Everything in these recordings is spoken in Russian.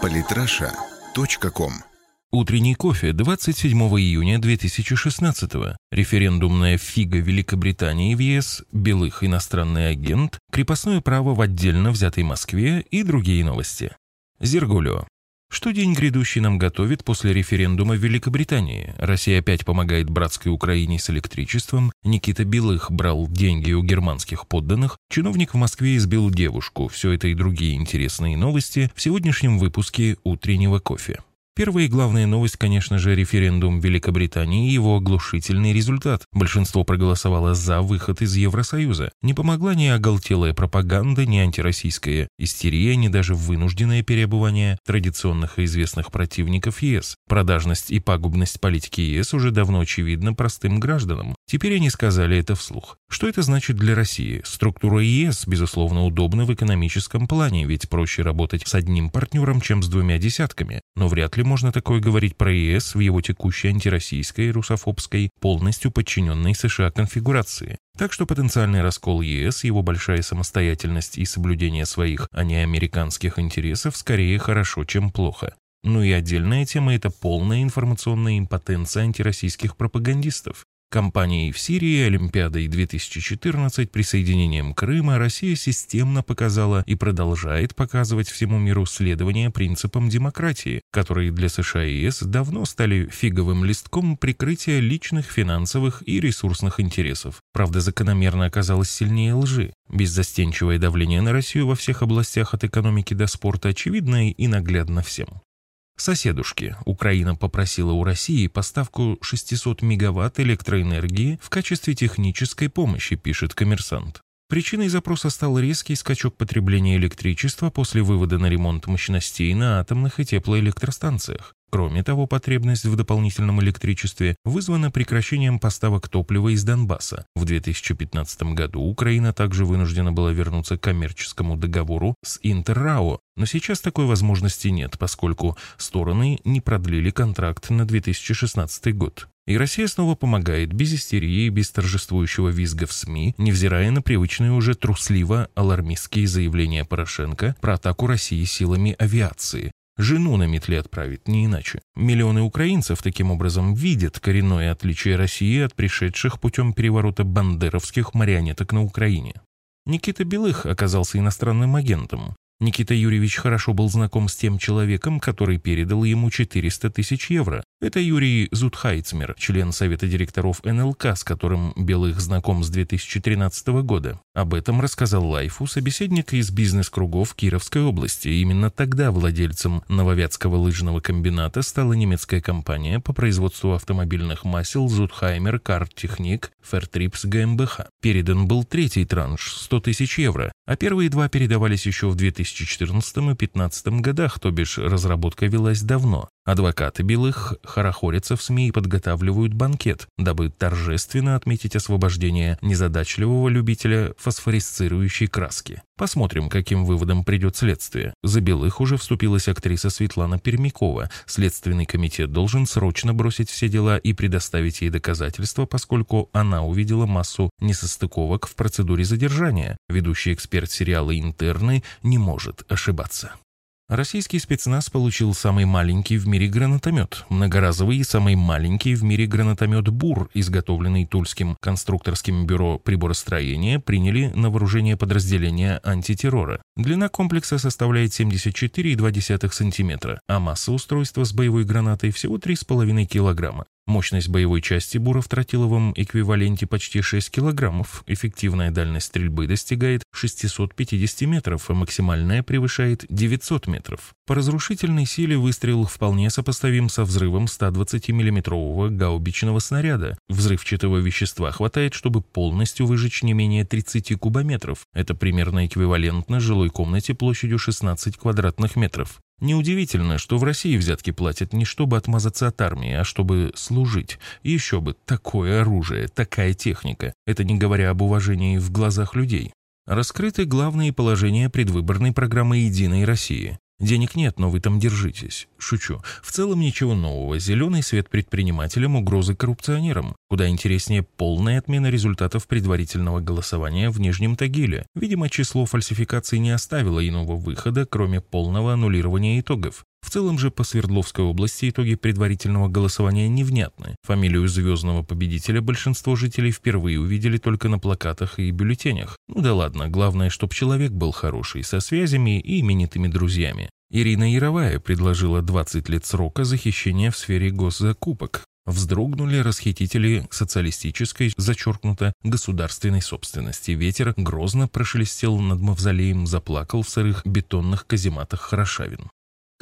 Политраша.ком Утренний кофе 27 июня 2016 Референдумная фига Великобритании в ЕС, белых иностранный агент, крепостное право в отдельно взятой Москве и другие новости. Зергулио. Что день грядущий нам готовит после референдума в Великобритании? Россия опять помогает братской Украине с электричеством, Никита Белых брал деньги у германских подданных, чиновник в Москве избил девушку. Все это и другие интересные новости в сегодняшнем выпуске «Утреннего кофе». Первая и главная новость, конечно же, референдум Великобритании и его оглушительный результат. Большинство проголосовало за выход из Евросоюза. Не помогла ни оголтелая пропаганда, ни антироссийская истерия, ни даже вынужденное переобувание традиционных и известных противников ЕС. Продажность и пагубность политики ЕС уже давно очевидна простым гражданам. Теперь они сказали это вслух. Что это значит для России? Структура ЕС, безусловно, удобна в экономическом плане, ведь проще работать с одним партнером, чем с двумя десятками. Но вряд ли ли можно такое говорить про ЕС в его текущей антироссийской, русофобской, полностью подчиненной США конфигурации? Так что потенциальный раскол ЕС, его большая самостоятельность и соблюдение своих, а не американских интересов скорее хорошо, чем плохо. Ну и отдельная тема – это полная информационная импотенция антироссийских пропагандистов. Компанией в Сирии, Олимпиадой 2014, присоединением Крыма Россия системно показала и продолжает показывать всему миру следование принципам демократии, которые для США и ЕС давно стали фиговым листком прикрытия личных финансовых и ресурсных интересов. Правда, закономерно оказалось сильнее лжи. Беззастенчивое давление на Россию во всех областях от экономики до спорта очевидно и наглядно всем. Соседушки. Украина попросила у России поставку 600 мегаватт электроэнергии в качестве технической помощи, пишет коммерсант. Причиной запроса стал резкий скачок потребления электричества после вывода на ремонт мощностей на атомных и теплоэлектростанциях. Кроме того, потребность в дополнительном электричестве вызвана прекращением поставок топлива из Донбасса. В 2015 году Украина также вынуждена была вернуться к коммерческому договору с Интеррао, но сейчас такой возможности нет, поскольку стороны не продлили контракт на 2016 год. И Россия снова помогает без истерии, без торжествующего визга в СМИ, невзирая на привычные уже трусливо-алармистские заявления Порошенко про атаку России силами авиации. Жену на метле отправить, не иначе. Миллионы украинцев таким образом видят коренное отличие России от пришедших путем переворота бандеровских марионеток на Украине. Никита Белых оказался иностранным агентом. Никита Юрьевич хорошо был знаком с тем человеком, который передал ему 400 тысяч евро. Это Юрий Зудхайцмер, член Совета директоров НЛК, с которым Белых знаком с 2013 года. Об этом рассказал Лайфу собеседник из бизнес-кругов Кировской области. Именно тогда владельцем Нововятского лыжного комбината стала немецкая компания по производству автомобильных масел Зудхаймер Карттехник Fairtrips GmbH. Передан был третий транш – 100 тысяч евро, а первые два передавались еще в 2014 и 2015 годах, то бишь разработка велась давно. Адвокаты белых хорохорятся в СМИ и подготавливают банкет, дабы торжественно отметить освобождение незадачливого любителя фосфорисцирующей краски. Посмотрим, каким выводом придет следствие. За белых уже вступилась актриса Светлана Пермякова. Следственный комитет должен срочно бросить все дела и предоставить ей доказательства, поскольку она увидела массу несостыковок в процедуре задержания. Ведущий эксперт сериала «Интерны» не может ошибаться. Российский спецназ получил самый маленький в мире гранатомет, многоразовый и самый маленький в мире гранатомет «Бур», изготовленный Тульским конструкторским бюро приборостроения, приняли на вооружение подразделения антитеррора. Длина комплекса составляет 74,2 см, а масса устройства с боевой гранатой всего 3,5 кг. Мощность боевой части бура в тротиловом эквиваленте почти 6 килограммов. Эффективная дальность стрельбы достигает 650 метров, а максимальная превышает 900 метров. По разрушительной силе выстрел вполне сопоставим со взрывом 120 миллиметрового гаубичного снаряда. Взрывчатого вещества хватает, чтобы полностью выжечь не менее 30 кубометров. Это примерно эквивалентно жилой комнате площадью 16 квадратных метров. Неудивительно, что в России взятки платят не чтобы отмазаться от армии, а чтобы. Еще бы, такое оружие, такая техника. Это не говоря об уважении в глазах людей. Раскрыты главные положения предвыборной программы «Единой России». Денег нет, но вы там держитесь. Шучу. В целом ничего нового. Зеленый свет предпринимателям, угрозы коррупционерам. Куда интереснее полная отмена результатов предварительного голосования в Нижнем Тагиле. Видимо, число фальсификаций не оставило иного выхода, кроме полного аннулирования итогов. В целом же по Свердловской области итоги предварительного голосования невнятны. Фамилию звездного победителя большинство жителей впервые увидели только на плакатах и бюллетенях. Ну да ладно, главное, чтобы человек был хороший, со связями и именитыми друзьями. Ирина Яровая предложила 20 лет срока за хищение в сфере госзакупок. Вздрогнули расхитители социалистической, зачеркнуто, государственной собственности. Ветер грозно прошелестел над мавзолеем, заплакал в сырых бетонных казематах Хорошавин.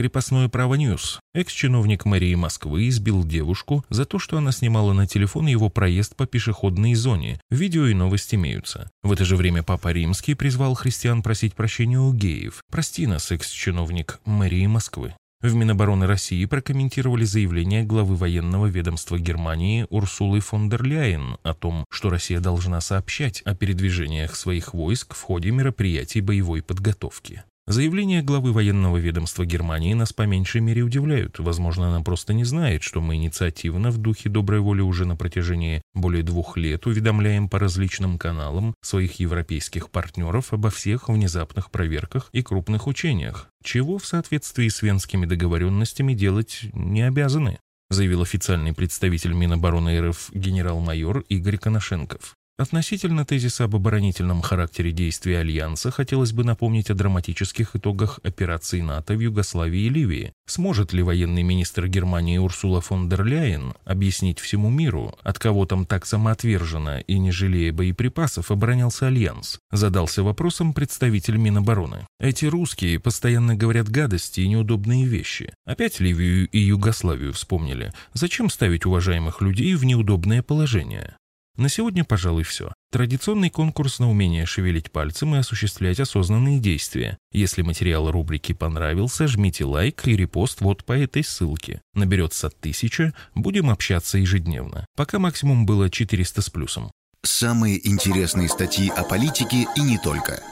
Крепостное право News. Экс-чиновник мэрии Москвы избил девушку за то, что она снимала на телефон его проезд по пешеходной зоне. Видео и новости имеются. В это же время Папа Римский призвал христиан просить прощения у геев. «Прости нас, экс-чиновник мэрии Москвы». В Минобороны России прокомментировали заявление главы военного ведомства Германии Урсулы фон дер Ляйен о том, что Россия должна сообщать о передвижениях своих войск в ходе мероприятий боевой подготовки. Заявления главы военного ведомства Германии нас по меньшей мере удивляют. Возможно, она просто не знает, что мы инициативно в духе доброй воли уже на протяжении более двух лет уведомляем по различным каналам своих европейских партнеров обо всех внезапных проверках и крупных учениях, чего в соответствии с венскими договоренностями делать не обязаны заявил официальный представитель Минобороны РФ генерал-майор Игорь Коношенков. Относительно тезиса об оборонительном характере действий Альянса хотелось бы напомнить о драматических итогах операции НАТО в Югославии и Ливии. Сможет ли военный министр Германии Урсула фон дер Ляйен объяснить всему миру, от кого там так самоотверженно и не жалея боеприпасов оборонялся Альянс? Задался вопросом представитель Минобороны. Эти русские постоянно говорят гадости и неудобные вещи. Опять Ливию и Югославию вспомнили. Зачем ставить уважаемых людей в неудобное положение? На сегодня, пожалуй, все. Традиционный конкурс на умение шевелить пальцем и осуществлять осознанные действия. Если материал рубрики понравился, жмите лайк и репост вот по этой ссылке. Наберется тысяча, будем общаться ежедневно. Пока максимум было 400 с плюсом. Самые интересные статьи о политике и не только.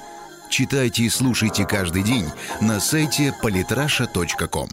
Читайте и слушайте каждый день на сайте polytrasha.com.